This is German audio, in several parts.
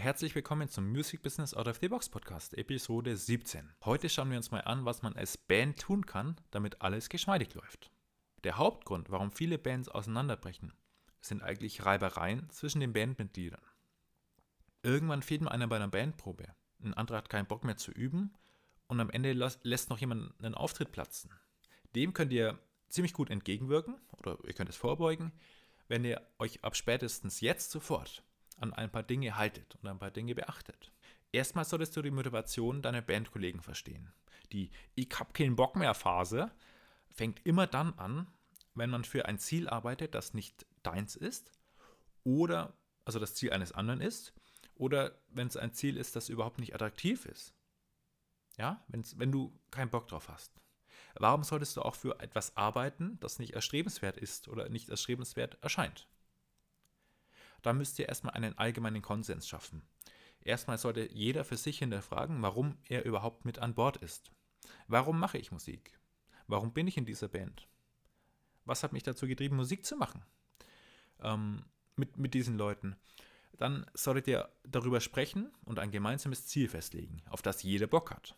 herzlich willkommen zum Music Business Out of the Box Podcast, Episode 17. Heute schauen wir uns mal an, was man als Band tun kann, damit alles geschmeidig läuft. Der Hauptgrund, warum viele Bands auseinanderbrechen, sind eigentlich Reibereien zwischen den Bandmitgliedern. Irgendwann fehlt mir einer bei einer Bandprobe, ein anderer hat keinen Bock mehr zu üben und am Ende lässt noch jemand einen Auftritt platzen. Dem könnt ihr ziemlich gut entgegenwirken oder ihr könnt es vorbeugen, wenn ihr euch ab spätestens jetzt sofort an ein paar Dinge haltet und ein paar Dinge beachtet. Erstmal solltest du die Motivation deiner Bandkollegen verstehen. Die Ich hab keinen Bock mehr Phase fängt immer dann an, wenn man für ein Ziel arbeitet, das nicht deins ist oder also das Ziel eines anderen ist oder wenn es ein Ziel ist, das überhaupt nicht attraktiv ist. Ja, Wenn's, wenn du keinen Bock drauf hast. Warum solltest du auch für etwas arbeiten, das nicht erstrebenswert ist oder nicht erstrebenswert erscheint? Da müsst ihr erstmal einen allgemeinen Konsens schaffen. Erstmal sollte jeder für sich hinterfragen, warum er überhaupt mit an Bord ist. Warum mache ich Musik? Warum bin ich in dieser Band? Was hat mich dazu getrieben, Musik zu machen? Ähm, mit, mit diesen Leuten. Dann solltet ihr darüber sprechen und ein gemeinsames Ziel festlegen, auf das jeder Bock hat.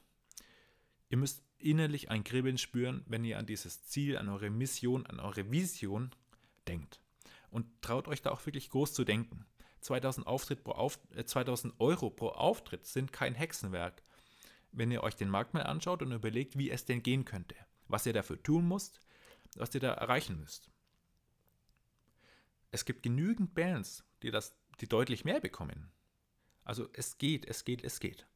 Ihr müsst innerlich ein Kribbeln spüren, wenn ihr an dieses Ziel, an eure Mission, an eure Vision denkt. Und traut euch da auch wirklich groß zu denken. 2000, Auftritt pro Auf, äh, 2000 Euro pro Auftritt sind kein Hexenwerk. Wenn ihr euch den Markt mal anschaut und überlegt, wie es denn gehen könnte, was ihr dafür tun müsst, was ihr da erreichen müsst. Es gibt genügend Bands, die das, die deutlich mehr bekommen. Also es geht, es geht, es geht.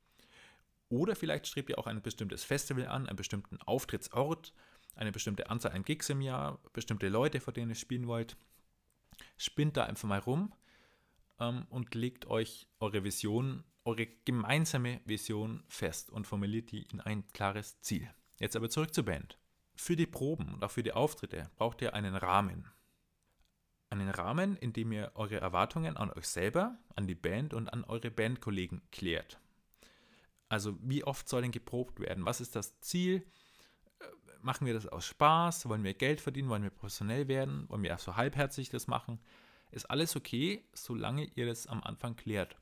Oder vielleicht strebt ihr auch ein bestimmtes Festival an, einen bestimmten Auftrittsort, eine bestimmte Anzahl an Gigs im Jahr, bestimmte Leute, vor denen ihr spielen wollt. Spinnt da einfach mal rum ähm, und legt euch eure Vision, eure gemeinsame Vision fest und formuliert die in ein klares Ziel. Jetzt aber zurück zur Band. Für die Proben und auch für die Auftritte braucht ihr einen Rahmen. Einen Rahmen, in dem ihr eure Erwartungen an euch selber, an die Band und an eure Bandkollegen klärt. Also wie oft soll denn geprobt werden? Was ist das Ziel? Machen wir das aus Spaß? Wollen wir Geld verdienen? Wollen wir professionell werden? Wollen wir erst so halbherzig das machen? Ist alles okay, solange ihr das am Anfang klärt.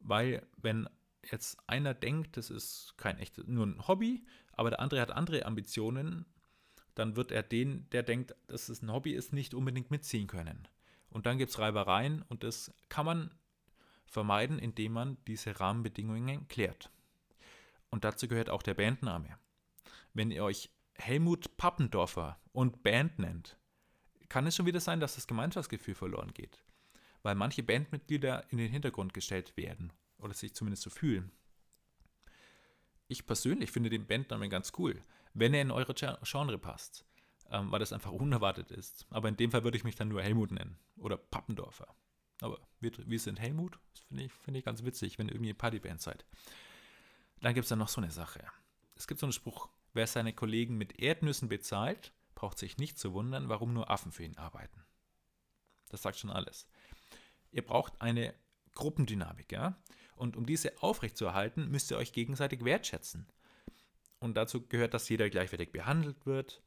Weil wenn jetzt einer denkt, das ist kein echtes, nur ein Hobby, aber der andere hat andere Ambitionen, dann wird er den, der denkt, dass es ein Hobby ist, nicht unbedingt mitziehen können. Und dann gibt es Reibereien und das kann man vermeiden, indem man diese Rahmenbedingungen klärt. Und dazu gehört auch der Bandname. Wenn ihr euch Helmut Pappendorfer und Band nennt, kann es schon wieder sein, dass das Gemeinschaftsgefühl verloren geht. Weil manche Bandmitglieder in den Hintergrund gestellt werden oder sich zumindest so fühlen. Ich persönlich finde den Bandnamen ganz cool, wenn er in eure Genre passt, ähm, weil das einfach unerwartet ist. Aber in dem Fall würde ich mich dann nur Helmut nennen oder Pappendorfer. Aber wir, wir sind Helmut, das finde ich, find ich ganz witzig, wenn ihr irgendwie Partyband seid. Dann gibt es dann noch so eine Sache. Es gibt so einen Spruch, wer seine Kollegen mit Erdnüssen bezahlt, braucht sich nicht zu wundern, warum nur Affen für ihn arbeiten. Das sagt schon alles. Ihr braucht eine Gruppendynamik, ja? Und um diese aufrechtzuerhalten, müsst ihr euch gegenseitig wertschätzen. Und dazu gehört, dass jeder gleichwertig behandelt wird,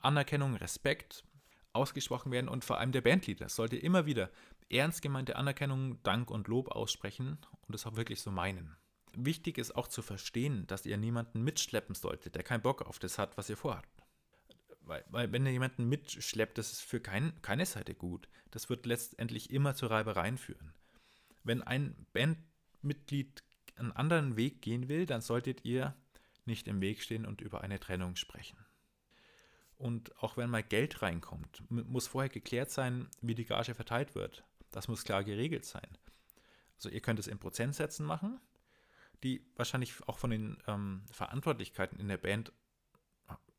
Anerkennung, Respekt ausgesprochen werden und vor allem der Bandleader sollte immer wieder ernst gemeinte Anerkennung, Dank und Lob aussprechen und es auch wirklich so meinen wichtig ist auch zu verstehen, dass ihr niemanden mitschleppen solltet, der keinen Bock auf das hat, was ihr vorhabt. Weil, weil wenn ihr jemanden mitschleppt, das ist für kein, keine Seite gut. Das wird letztendlich immer zu Reibereien führen. Wenn ein Bandmitglied einen anderen Weg gehen will, dann solltet ihr nicht im Weg stehen und über eine Trennung sprechen. Und auch wenn mal Geld reinkommt, muss vorher geklärt sein, wie die Gage verteilt wird. Das muss klar geregelt sein. Also ihr könnt es in Prozentsätzen machen die wahrscheinlich auch von den ähm, Verantwortlichkeiten in der Band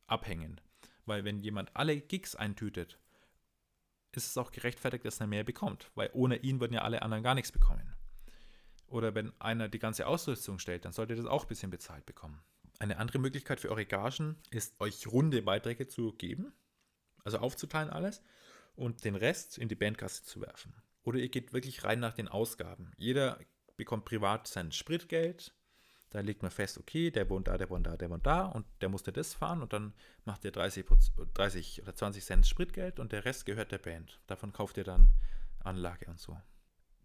abhängen. Weil wenn jemand alle Gigs eintütet, ist es auch gerechtfertigt, dass er mehr bekommt, weil ohne ihn würden ja alle anderen gar nichts bekommen. Oder wenn einer die ganze Ausrüstung stellt, dann solltet ihr das auch ein bisschen bezahlt bekommen. Eine andere Möglichkeit für eure Gagen ist, euch runde Beiträge zu geben, also aufzuteilen alles und den Rest in die Bandkasse zu werfen. Oder ihr geht wirklich rein nach den Ausgaben. Jeder bekommt privat sein Spritgeld. Da legt man fest, okay, der wohnt da, der wohnt da, der wohnt da und der musste das fahren und dann macht ihr 30, 30 oder 20 Cent Spritgeld und der Rest gehört der Band. Davon kauft ihr dann Anlage und so.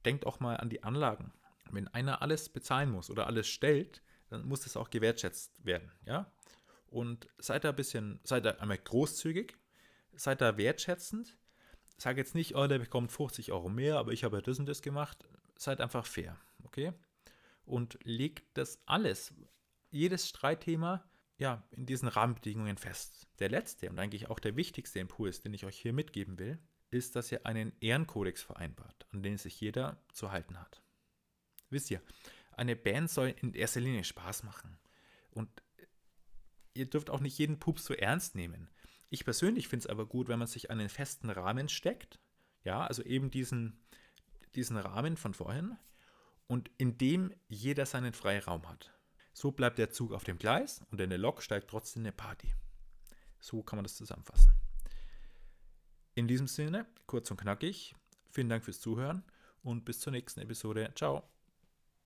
Denkt auch mal an die Anlagen. Wenn einer alles bezahlen muss oder alles stellt, dann muss das auch gewertschätzt werden, ja? Und seid da ein bisschen, seid da einmal großzügig, seid da wertschätzend. Sag jetzt nicht, oh, der bekommt 50 Euro mehr, aber ich habe ja das und das gemacht. Seid einfach fair, okay? Und legt das alles, jedes Streitthema, ja, in diesen Rahmenbedingungen fest. Der letzte und eigentlich auch der wichtigste Impuls, den ich euch hier mitgeben will, ist, dass ihr einen Ehrenkodex vereinbart, an den sich jeder zu halten hat. Wisst ihr, eine Band soll in erster Linie Spaß machen. Und ihr dürft auch nicht jeden Pups so ernst nehmen. Ich persönlich finde es aber gut, wenn man sich einen festen Rahmen steckt. Ja, also eben diesen, diesen Rahmen von vorhin. Und in dem jeder seinen Freiraum hat. So bleibt der Zug auf dem Gleis und in der Lok steigt trotzdem eine Party. So kann man das zusammenfassen. In diesem Sinne, kurz und knackig, vielen Dank fürs Zuhören und bis zur nächsten Episode. Ciao.